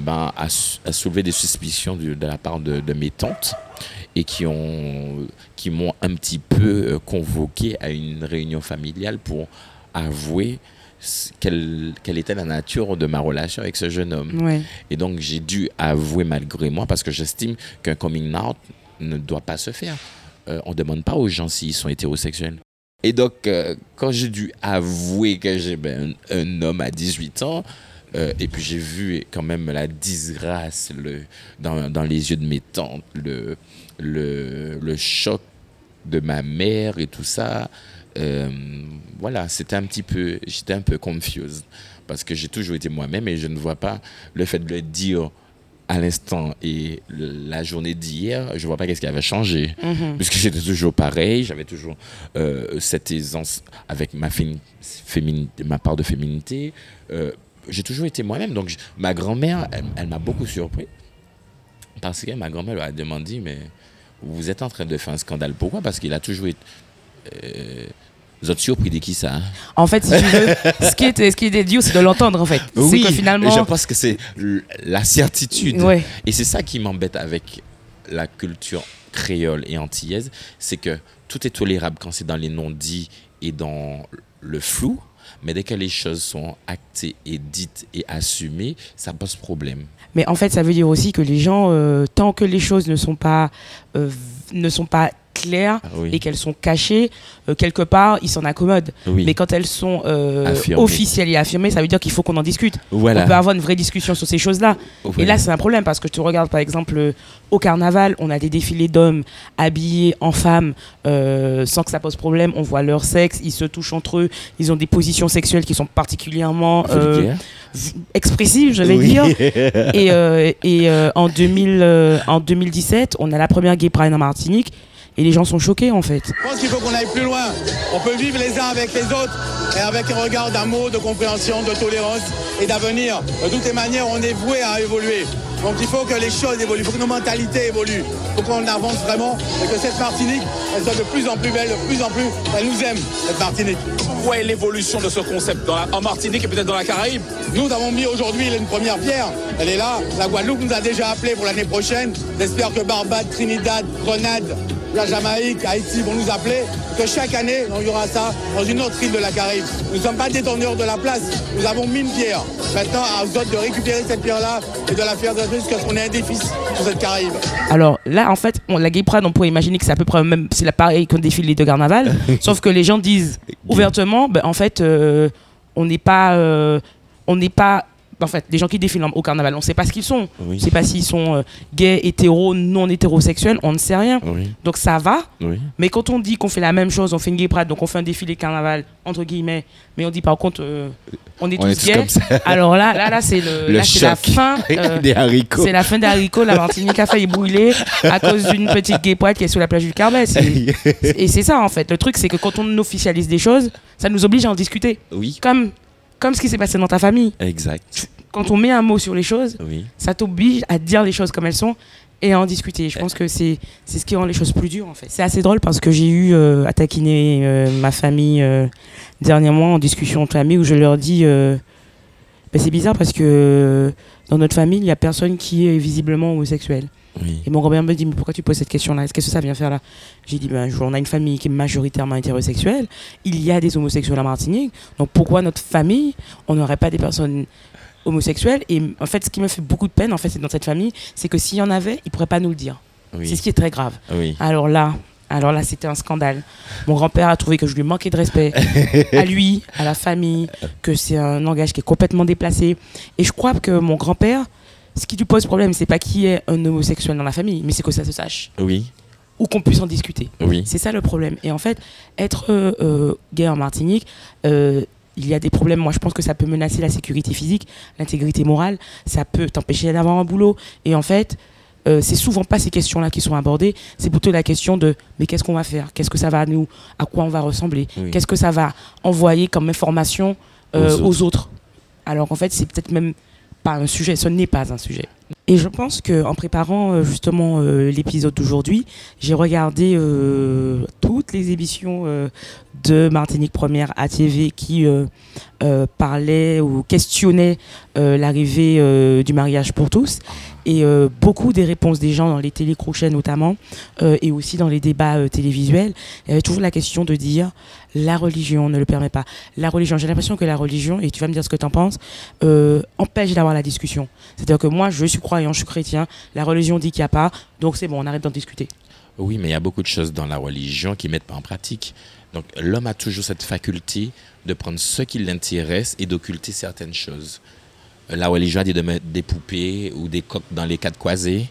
ben, a, soulevé des suspicions de, de la part de, de mes tantes et qui ont qui m'ont un petit peu euh, convoqué à une réunion familiale pour avouer quelle, quelle était la nature de ma relation avec ce jeune homme. Ouais. Et donc, j'ai dû avouer malgré moi parce que j'estime qu'un coming out ne doit pas se faire. Euh, on ne demande pas aux gens s'ils sont hétérosexuels. Et donc, euh, quand j'ai dû avouer que j'ai ben, un, un homme à 18 ans, Euh, et puis j'ai vu quand même la disgrâce le, dans, dans les yeux de mes tantes, le, le, le choc de ma mère et tout ça. Euh, voilà, c'était un petit peu, j'étais un peu confuse parce que j'ai toujours été moi-même et je ne vois pas le fait de le dire à l'instant et le- la journée d'hier, je vois pas qu'est-ce qui avait changé. Mhm. Puisque j'étais toujours pareil, j'avais toujours euh, cette aisance avec ma, ma part de féminité. Euh, j'ai toujours été moi-même. Donc, ma grand-mère, elle, elle m'a beaucoup surpris. Parce que ma grand-mère a demandé, mais vous êtes en train de faire un scandale. Pourquoi? Parce qu'il a toujours été... Euh, vous êtes surpris de qui ça hein? En fait, si tu veux, ce qui est, ce qui est c'est de l'entendre, en fait. que finalement. je pense que c'est la certitude. Ouais. Et c'est ça qui m'embête avec la culture créole et antillaise, c'est que tout est tolérable quand c'est dans les non-dits et dans le flou, mais dès que les choses sont actées et dites et assumées, ça pose problème. Mais en fait, ça veut dire aussi que les gens, euh, tant que les choses ne sont pas, euh, ne sont pas claires Ah oui. et qu'elles sont cachées, euh, quelque part, ils s'en accommodent. Oui. Mais quand elles sont euh, officielles et affirmées, ça veut dire qu'il faut qu'on en discute. Voilà. On peut avoir une vraie discussion sur ces choses-là. Et là, c'est un problème parce que tu regardes, par exemple, euh, au carnaval, on a des défilés d'hommes habillés en femmes euh, sans que ça pose problème. On voit leur sexe, ils se touchent entre eux, ils ont des positions sexuelles qui sont particulièrement expressives, je vais Oui. dire. Et, et en, 2000, euh, en 2017, on a la première Gay Pride en Martinique et les gens sont choqués en fait. Je pense qu'il faut qu'on aille plus loin. On peut vivre les uns avec les autres et avec un regard d'amour, de compréhension, de tolérance et d'avenir. De toutes les manières, on est voué à évoluer. Donc il faut que les choses évoluent, il faut que nos mentalités évoluent, il faut qu'on avance vraiment et que cette Martinique, elle soit de plus en plus belle, de plus en plus, elle nous aime, cette Martinique. Vous voyez l'évolution de ce concept dans la- en Martinique et peut-être dans la Caraïbe Nous avons mis aujourd'hui une première pierre, elle est là. La Guadeloupe nous a déjà appelé pour l'année prochaine. J'espère que Barbade, Trinidad, Grenade, la Jamaïque, Haïti vont nous appeler. Que chaque année, il y aura ça dans une autre île de la Caraïbe. Nous ne sommes pas détenteurs de la place, nous avons mis une pierre. Maintenant, à vous autres de récupérer cette pierre-là et de la faire de plus parce qu'on est un défi sur cette Caraïbe. Alors là, en fait, on- la Gay Pride, on pourrait imaginer que c'est à peu près même, c'est la pareil qu'un défilé de carnaval, sauf que les gens disent ouvertement, ben, en fait, euh, on n'est pas, euh, on n'est pas, en fait, les gens qui défilent au carnaval, on ne sait pas ce qu'ils sont, on ne sait pas s'ils sont euh, gays, hétéros, non hétérosexuels, on ne sait rien. Oui. Donc ça va, Oui. mais quand on dit qu'on fait la même chose, on fait une Gay Pride, donc on fait un défilé carnaval entre guillemets, mais on dit par contre, euh, on est On tous est gays. Alors là, là, là, c'est le, Le là, c'est la fin. euh, Des haricots. c'est la fin des haricots. La Martinique a failli brûler à cause d'une petite gay poète qui est sous la plage du Carbet. Et c'est ça, en fait. Le truc, c'est que quand on officialise des choses, ça nous oblige à en discuter. Oui. Comme, comme ce qui s'est passé dans ta famille. Exact. Quand on met un mot sur les choses, Oui. ça t'oblige à dire les choses comme elles sont et à en discuter. Je pense que c'est c'est ce qui rend les choses plus dures, en fait. C'est assez drôle parce que j'ai eu euh, à taquiner euh, ma famille euh, dernièrement en discussion entre amis où je leur dis euh, Ben, c'est bizarre parce que dans notre famille, il n'y a personne qui est visiblement homosexuel. Oui. Et mon grand-père me dit, mais pourquoi tu poses cette question-là? Qu'est-ce que ça vient faire là? J'ai dit, ben, on a une famille qui est majoritairement hétérosexuelle. Il y a des homosexuels en Martinique. Donc pourquoi notre famille, on n'aurait pas des personnes homosexuelles? Et en fait, ce qui me fait beaucoup de peine, en fait, c'est dans cette famille, c'est que s'il y en avait, ils ne pourraient pas nous le dire. Oui. C'est ce qui est très grave. Oui. Alors là, alors là, c'était un scandale. Mon grand-père a trouvé que je lui manquais de respect à lui, à la famille, que c'est un langage qui est complètement déplacé. Et je crois que mon grand-père, ce qui lui pose problème, c'est pas qu'il y ait un homosexuel dans la famille, mais c'est que ça se sache Oui. ou qu'on puisse en discuter. Oui. C'est ça le problème. Et en fait, être euh, euh, gay en Martinique, euh, il y a des problèmes. Moi, je pense que ça peut menacer la sécurité physique, l'intégrité morale. Ça peut t'empêcher d'avoir un boulot. Et en fait, euh, c'est souvent pas ces questions-là qui sont abordées. C'est plutôt la question de mais qu'est-ce qu'on va faire? Qu'est-ce que ça va nous À quoi on va ressembler? Oui. Qu'est-ce que ça va envoyer comme information euh, Aux aux, autres. Alors qu'en fait, c'est peut-être même pas un sujet. Ce n'est pas un sujet. Et je pense que en préparant euh, justement euh, l'épisode d'aujourd'hui, j'ai regardé euh, toutes les émissions de Martinique Première ATV qui parlaient ou questionnaient l'arrivée du mariage pour tous. Et euh, beaucoup des réponses des gens dans les télécrochets notamment, euh, et aussi dans les débats euh, télévisuels, il y avait toujours la question de dire la religion ne le permet pas. La religion, j'ai l'impression que la religion, et tu vas me dire ce que tu en penses, empêche d'avoir la discussion. C'est-à-dire que moi, je suis croyant, je suis chrétien, la religion dit qu'il n'y a pas, donc c'est bon, on arrête d'en discuter. Oui, mais il y a beaucoup de choses dans la religion qui ne mettent pas en pratique. Donc l'homme a toujours cette faculté de prendre ce qui l'intéresse et d'occulter certaines choses. La de mettre des poupées ou des coques dans les quatre croisés.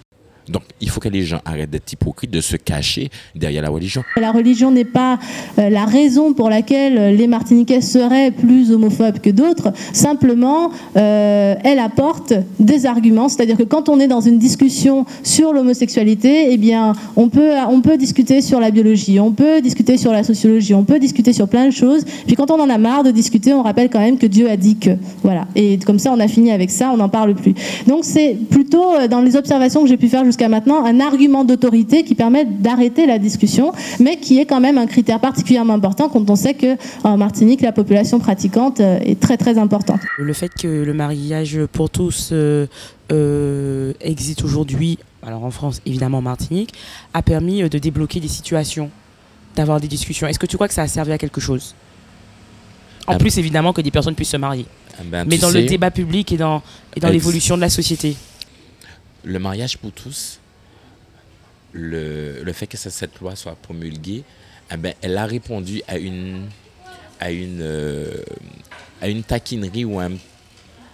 Donc, il faut que les gens arrêtent d'être hypocrites, de se cacher derrière la religion. La religion n'est pas euh, la raison pour laquelle les Martiniquais seraient plus homophobes que d'autres. Simplement, euh, elle apporte des arguments. C'est-à-dire que quand on est dans une discussion sur l'homosexualité, eh bien, on peut, on peut discuter sur la biologie, on peut discuter sur la sociologie, on peut discuter sur plein de choses. Puis quand on en a marre de discuter, on rappelle quand même que Dieu a dit que. Voilà. Et comme ça, on a fini avec ça, on n'en parle plus. Donc, c'est plutôt euh, dans les observations que j'ai pu faire jusqu'à maintenant un argument d'autorité qui permet d'arrêter la discussion, mais qui est quand même un critère particulièrement important quand on sait que en Martinique, la population pratiquante euh, est très très importante. Le fait que le mariage pour tous euh, euh, existe aujourd'hui, alors en France, évidemment en Martinique, a permis de débloquer des situations, d'avoir des discussions. Est-ce que tu crois que ça a servi à quelque chose? En Ah, plus, évidemment, que des personnes puissent se marier. Ah ben, Mais dans le débat public et dans, et dans Ex- l'évolution de la société. Le mariage pour tous, le, le fait que cette loi soit promulguée, eh ben, elle a répondu à une, à une, euh, à une taquinerie ou un,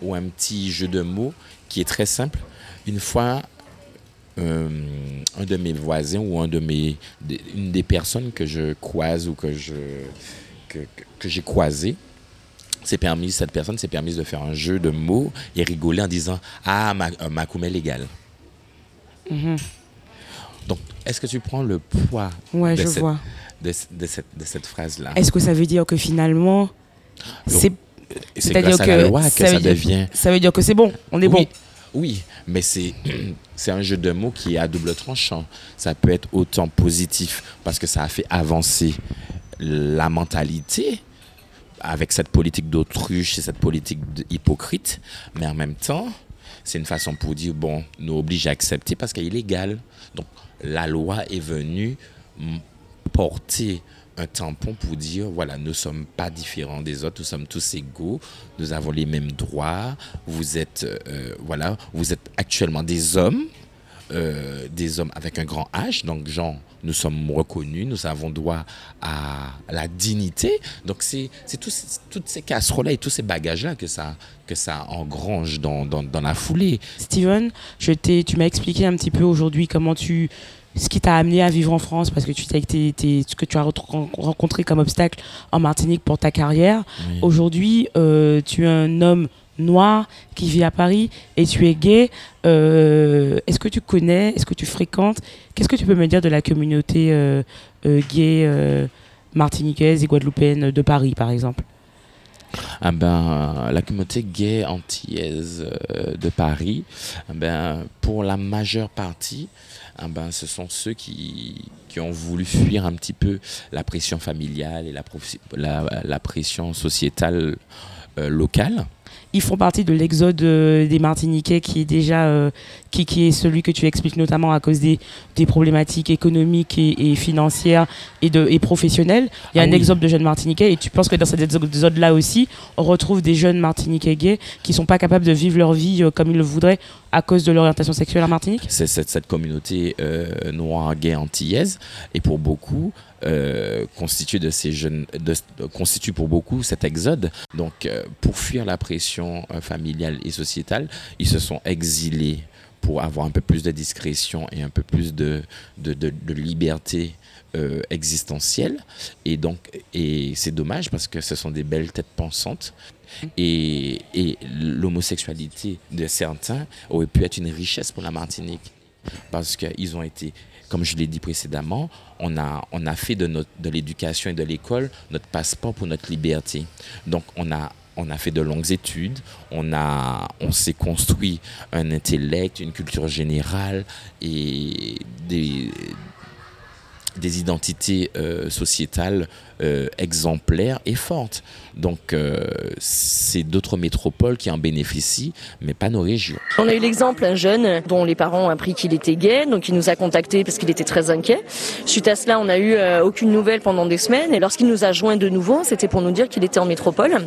ou un petit jeu de mots qui est très simple. Une fois, euh, un de mes voisins ou un de mes, une des personnes que je croise ou que je que- que j'ai croisé s'est permis, cette personne s'est permise de faire un jeu de mots et rigoler en disant Ah, ma, un Macoumé légal. Mhm. Donc, est-ce que tu prends le poids Ouais, de, je cette, vois. de, de cette, de cette phrase-là? Est-ce que ça veut dire que finalement, c'est c'est-à-dire la que loi que ça ça, veut dire- devient. ça veut dire que c'est bon, on est oui, bon. Oui, mais c'est c'est un jeu de mots qui est à double tranchant. Ça peut être autant positif parce que ça a fait avancer la mentalité avec cette politique d'autruche et cette politique hypocrite, mais en même temps, c'est une façon pour dire bon, nous oblige à accepter parce qu'elle est illégale. Donc la loi est venue porter un tampon pour dire voilà, nous ne sommes pas différents des autres, nous sommes tous égaux, nous avons les mêmes droits, vous êtes euh, voilà, vous êtes actuellement des hommes, euh, des hommes avec un grand H, donc genre nous sommes reconnus, nous avons droit à la dignité. Donc c'est c'est tous- toutes ces casseroles et tous ces bagages-là que ça, que ça engrange dans, dans, dans la foulée. Steven, je tu m'as expliqué un petit peu aujourd'hui comment tu, ce qui t'a amené à vivre en France, parce que tu t'es- ce que tu as ren- rencontré comme obstacle en Martinique pour ta carrière. Oui. Aujourd'hui, euh, tu es un homme noir qui vit à Paris et tu es gay. Euh, est-ce que tu connais, est-ce que tu fréquentes Qu'est-ce que tu peux me dire de la communauté euh, euh, gay martiniquaise et guadeloupéenne de Paris, par exemple? Ah ben, la communauté gay antillaise de Paris, ah ben, pour la majeure partie, ah ben, ce sont ceux qui, qui ont voulu fuir un petit peu la pression familiale et la, pression sociétale locale. Ils font partie de l'exode euh, des Martiniquais qui est déjà euh, qui, qui est celui que tu expliques notamment à cause des, des problématiques économiques et, et financières et, de, et professionnelles. Il y a Ah un oui. exode de jeunes Martiniquais et tu penses que dans cet exode-là aussi, on retrouve des jeunes Martiniquais gays qui sont pas capables de vivre leur vie euh, comme ils le voudraient à cause de l'orientation sexuelle en Martinique? C'est cette, cette communauté euh, noire gay antillaise et pour beaucoup euh, constitue pour beaucoup cet exode. Donc euh, pour fuir la pression euh, familiale et sociétale, ils se sont exilés pour avoir un peu plus de discrétion et un peu plus de, liberté euh, existentielle. Et donc, c'est dommage parce que ce sont des belles têtes pensantes. Et, et l'homosexualité de certains aurait pu être une richesse pour la Martinique. Parce qu'ils ont été, comme je l'ai dit précédemment, on a, on a fait de, l'éducation et de l'école notre passeport pour notre liberté. Donc on a, on a fait de longues études, on, on s'est construit un intellect, une culture générale et des, des identités euh, sociétales euh, exemplaires et fortes. Donc, euh, c'est d'autres métropoles qui en bénéficient, mais pas nos régions. On a eu l'exemple d'un jeune dont les parents ont appris qu'il était gay, donc il nous a contactés parce qu'il était très inquiet. Suite à cela, on n'a eu euh, aucune nouvelle pendant des semaines et lorsqu'il nous a joint de nouveau, c'était pour nous dire qu'il était en métropole,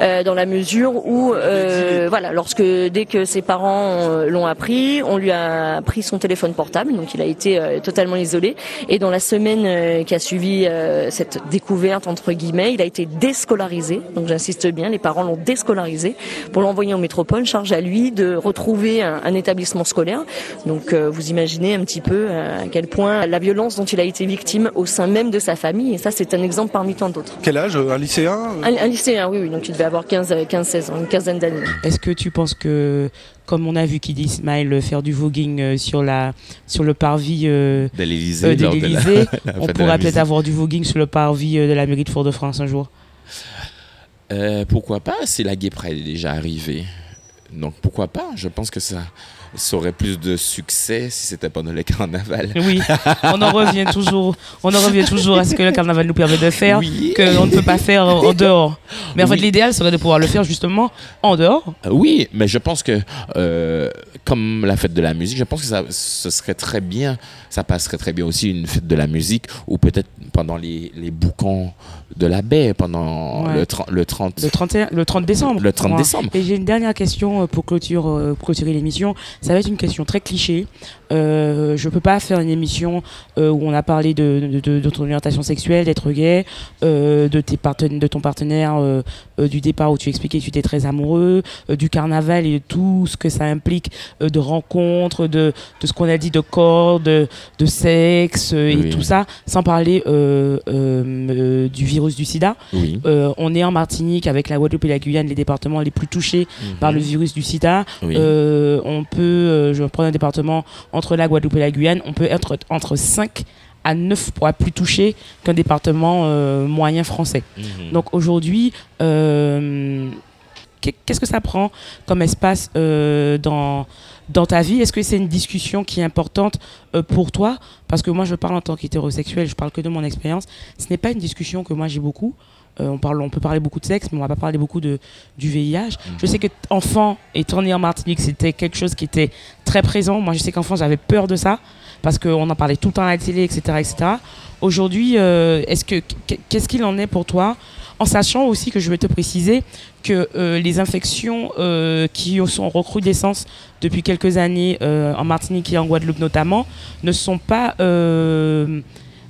euh, dans la mesure où, euh, voilà, lorsque dès que ses parents l'ont appris, on lui a pris son téléphone portable, donc il a été euh, totalement isolé. Et dans la semaine euh, qui a suivi euh, cette découverte entre guillemets. Il a été déscolarisé, donc j'insiste bien, les parents l'ont déscolarisé pour l'envoyer en métropole. Charge à lui de retrouver un, un établissement scolaire. Donc euh, vous imaginez un petit peu à quel point la violence dont il a été victime au sein même de sa famille. Et ça, c'est un exemple parmi tant d'autres. Quel âge Un lycéen Un, un lycéen, oui, oui. Donc il devait avoir 15, 15 16 ans, une quinzaine d'années. Est-ce que tu penses que, comme on a vu Kid Ismail faire du voguing euh, sur, la, sur le parvis euh, De l'Élysée. euh, on pourrait peut-être avoir du voguing sur le parvis euh, de la mairie de Fort-de-France un jour Euh, pourquoi pas si la Gay Pride est déjà arrivée Donc pourquoi pas Je pense que ça, ça aurait plus de succès si c'était pendant le carnaval. Oui, on en revient toujours, on en revient toujours à ce que le carnaval nous permet de faire, Oui. qu'on ne peut pas faire en dehors. Mais en fait, l'idéal serait de pouvoir le faire justement en dehors. Euh, Oui, mais je pense que euh, comme la fête de la musique, je pense que ça, ce serait très bien, ça passerait très bien aussi une fête de la musique ou peut-être pendant les, les boucans de la baie, pendant Ouais. le, 30 le 30. Le 31 le 30 décembre. Le 30 Moi. décembre. Et j'ai une dernière question euh, pour clôture, euh, clôturer l'émission. Ça va être une question très cliché. Euh, je peux pas faire une émission euh, où on a parlé de, de, de- de ton orientation sexuelle, d'être gay, euh, de, tes de ton partenaire, euh, du départ où tu expliquais que tu étais très amoureux, euh, du carnaval et de tout ce que ça implique euh, de rencontres, de, de ce qu'on a dit de corps, de, de sexe et Oui. tout ça, sans parler du virus du sida. Oui. On est en Martinique avec la Guadeloupe et la Guyane, les départements les plus touchés Mhm. par le virus du sida. Oui. On peut, je vais prendre un département entre la Guadeloupe et la Guyane, on peut être entre 5 à 9 fois plus touché qu'un département euh, moyen français. Mhm. Donc aujourd'hui, euh, qu'est- qu'est-ce que ça prend comme espace euh, dans, dans ta vie? Est-ce que c'est une discussion qui est importante euh, pour toi? Parce que moi, je parle en tant qu'hétérosexuel, je parle que de mon expérience. Ce n'est pas une discussion que moi j'ai beaucoup. Euh, on, parle, on peut parler beaucoup de sexe, mais on va pas parler beaucoup de, du VIH. Je sais que enfant, étant né en Martinique, c'était quelque chose qui était très présent. Moi, je sais qu'enfant, j'avais peur de ça parce qu'on en parlait tout le temps à la télé, etc. etc. Aujourd'hui, euh, est-ce que qu- qu'est-ce qu'il en est pour toi En sachant aussi que je vais te préciser que euh, les infections euh, qui sont en recrudescence depuis quelques années en Martinique et en Guadeloupe notamment ne sont pas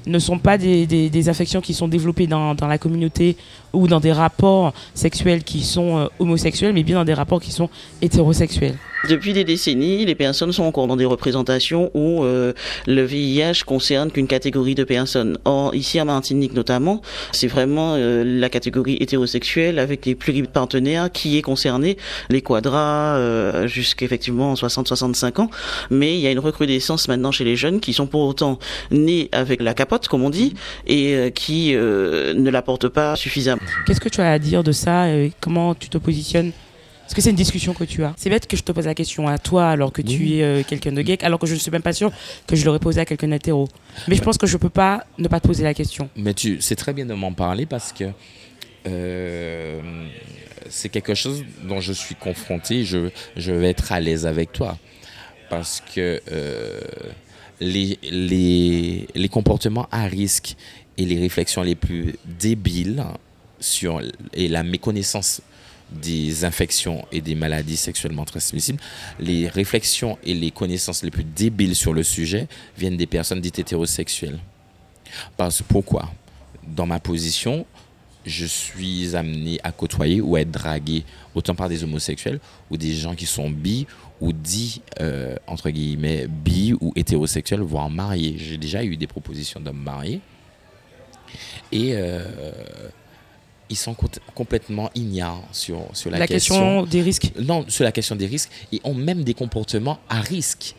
ne sont pas des, des- infections qui sont développées dans, la communauté ou dans des rapports sexuels qui sont euh, homosexuels, mais bien dans des rapports qui sont hétérosexuels. Depuis des décennies, les personnes sont encore dans des représentations où euh, le VIH concerne qu'une catégorie de personnes. Or, ici à Martinique notamment, c'est vraiment euh, la catégorie hétérosexuelle avec les pluripartenaires qui est concernée, les quadras euh, jusqu'effectivement en 60-65 ans. Mais il y a une recrudescence maintenant chez les jeunes qui sont pour autant nés avec la capote, comme on dit, et euh, qui euh, ne la portent pas suffisamment. Qu'est-ce que tu as à dire de ça et Comment tu te positionnes? Est-ce que c'est une discussion que tu as C'est bête que je te pose la question à toi alors que tu Oui. es euh, quelqu'un de gay, alors que je ne suis même pas sûr que je l'aurais posé à quelqu'un d'hétéro. Mais je pense que je peux pas ne pas te poser la question. Mais tu, c'est très bien de m'en parler parce que euh, c'est quelque chose dont je suis confronté. Je, je vais être à l'aise avec toi parce que euh, les, les, les comportements à risque et les réflexions les plus débiles sur et la méconnaissance des infections et des maladies sexuellement transmissibles, les réflexions et les connaissances les plus débiles sur le sujet viennent des personnes dites hétérosexuelles. Parce pourquoi? Dans ma position, je suis amené à côtoyer ou à être dragué autant par des homosexuels ou des gens qui sont bi ou dits euh, entre guillemets bi ou hétérosexuels, voire mariés. J'ai déjà eu des propositions d'hommes mariés et euh, ils sont co- complètement ignorants sur, sur la, La question des risques Non, sur la question des risques et ont même des comportements à risque.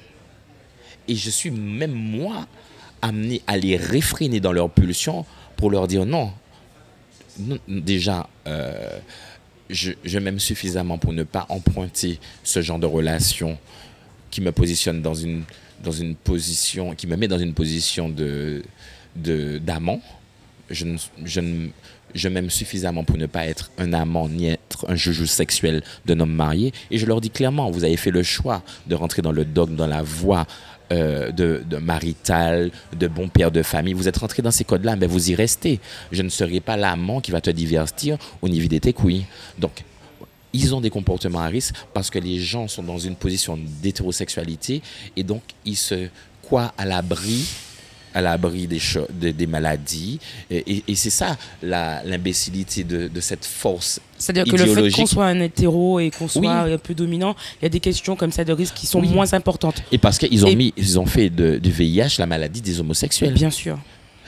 Et je suis même moi amené à les réfréner dans leurs pulsions pour leur dire non. Non, déjà, euh, je, m'aime suffisamment pour ne pas emprunter ce genre de relation qui me positionne dans une, dans une position, qui me met dans une position d'amant. Je, je, je m'aime suffisamment pour ne pas être un amant ni être un joujou sexuel d'un homme marié. Et je leur dis clairement, vous avez fait le choix de rentrer dans le dogme, dans la voie euh, de, de marital, de bon père de famille. Vous êtes rentré dans ces codes-là, mais vous y restez. Je ne serai pas l'amant qui va te divertir ou ni vider tes couilles. Donc, ils ont des comportements à risque parce que les gens sont dans une position d'hétérosexualité et donc ils se croient à l'abri à l'abri des, cho- des, maladies. Et, et- et c'est ça l'imbécilité de, de cette force C'est-à-dire que le fait qu'on soit un hétéro et qu'on soit Oui. un peu dominant, il y a des questions comme ça de risque qui sont Oui. moins importantes. Et parce qu'ils ont Et- mis, ils ont fait de- du VIH la maladie des homosexuels. Bien sûr.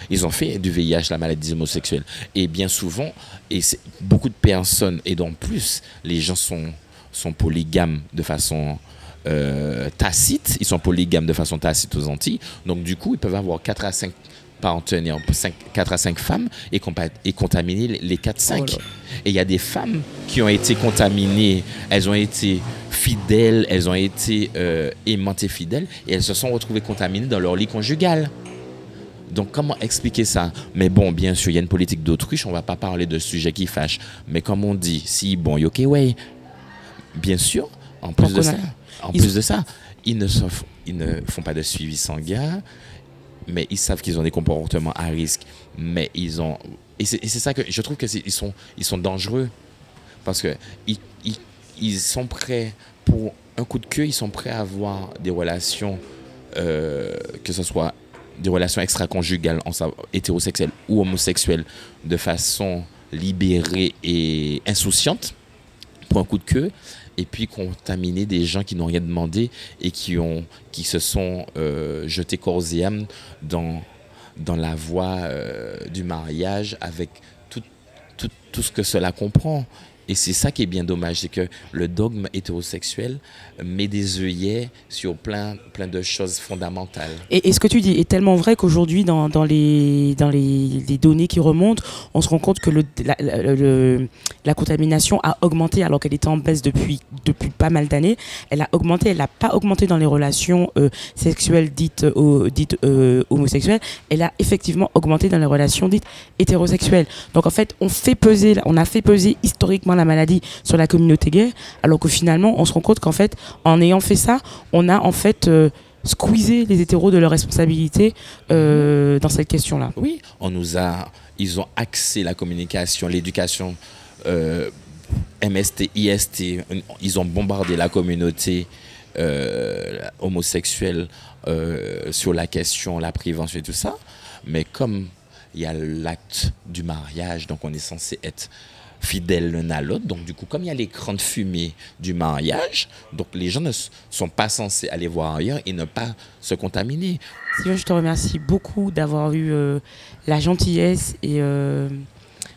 Ils ont fait du VIH la maladie des homosexuels. Et bien souvent, et beaucoup de personnes, et donc plus, les gens sont, sont polygames de façon euh, tacite. Ils sont polygames de façon tacite aux Antilles. Donc du coup, ils peuvent avoir 4 à 5 partenaires, 5, 4 à 5 femmes et, contaminer les- les 4-5. Oh là. et il y a des femmes qui ont été contaminées, elles ont été fidèles, elles ont été euh, aimantées fidèles et elles se sont retrouvées contaminées dans leur lit conjugal. Donc, comment expliquer ça? Mais bon, bien sûr, il y a une politique d'autruche, on va pas parler de sujets qui fâchent. Mais comme on dit, si, bon, ok, ouais. Bien sûr, en plus de ça, en ils- plus de ça, ils ne, ils font pas de suivi sanguin, mais ils savent qu'ils ont des comportements à risque. Mais ils ont. Et c'est ça que je trouve qu'ils sont, ils sont dangereux. Parce que ils, ils, ils sont prêts, pour un coup de queue, ils sont prêts à avoir des relations, euh, que ce soit des relations extra-conjugales, hétérosexuelles ou homosexuelles, de façon libérée et insouciante, pour un coup de queue, et puis contaminer des gens qui n'ont rien demandé et qui, ont, qui se sont euh, jetés corps et âme dans, la voie euh, du mariage avec tout ce que cela comprend. Et c'est ça qui est bien dommage, c'est que le dogme hétérosexuel met des œillets sur plein, plein de choses fondamentales. Et, ce que tu dis est tellement vrai qu'aujourd'hui, dans, dans, les, dans les, les données qui remontent, on se rend compte que la contamination a augmenté alors qu'elle était en baisse depuis, depuis pas mal d'années. Elle a augmenté, elle n'a pas augmenté dans les relations euh, sexuelles dites, euh, dites euh, homosexuelles. Elle a effectivement augmenté dans les relations dites hétérosexuelles. Donc en fait, on, fait peser, on a fait peser historiquement la maladie sur la communauté gay, alors que finalement, on se rend compte qu'en fait, en ayant fait ça, on a en fait euh, squeezé les hétéros de leurs responsabilités euh, dans cette question-là. Oui, on nous a, ils ont axé la communication, l'éducation, euh, MST, IST, ils ont bombardé la communauté homosexuelle sur la question, la prévention et tout ça. Mais comme il y a l'acte du mariage, donc on est censé être fidèles l'un à l'autre. Donc du coup, comme il y a l'écran de fumée du mariage, donc les gens ne sont pas censés aller voir ailleurs et ne pas se contaminer. Sylvain, je te remercie beaucoup d'avoir eu euh, la gentillesse et euh,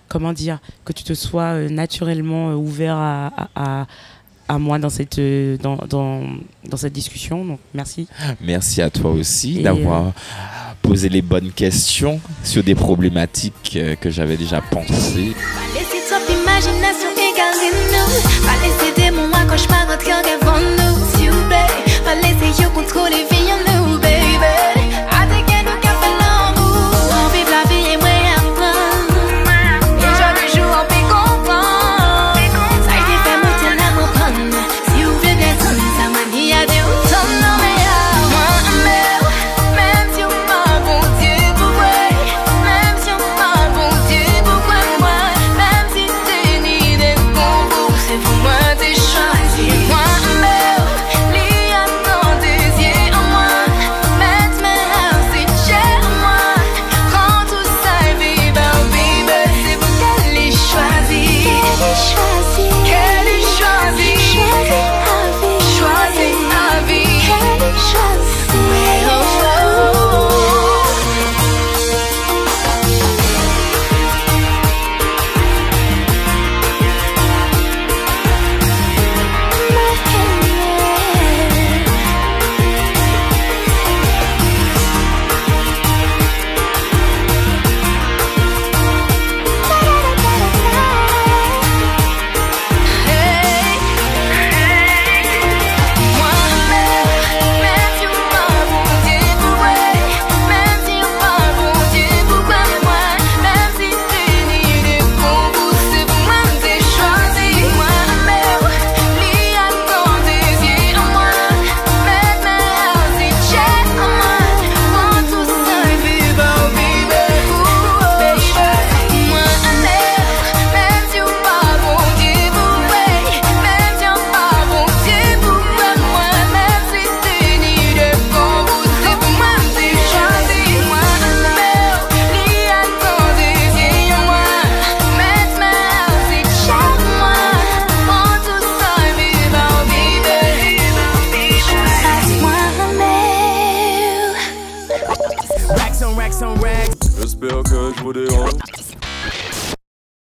comment dire que tu te sois euh, naturellement euh, ouvert à, à, à- à moi dans cette, euh, dans, dans, dans cette discussion. Donc merci. Merci à toi aussi d'avoir posé les bonnes questions sur des problématiques que j'avais déjà pensées. gen nou Pa lese de mou akon jpa rentre an revan nou Si ou ble, pa lese yo kontrole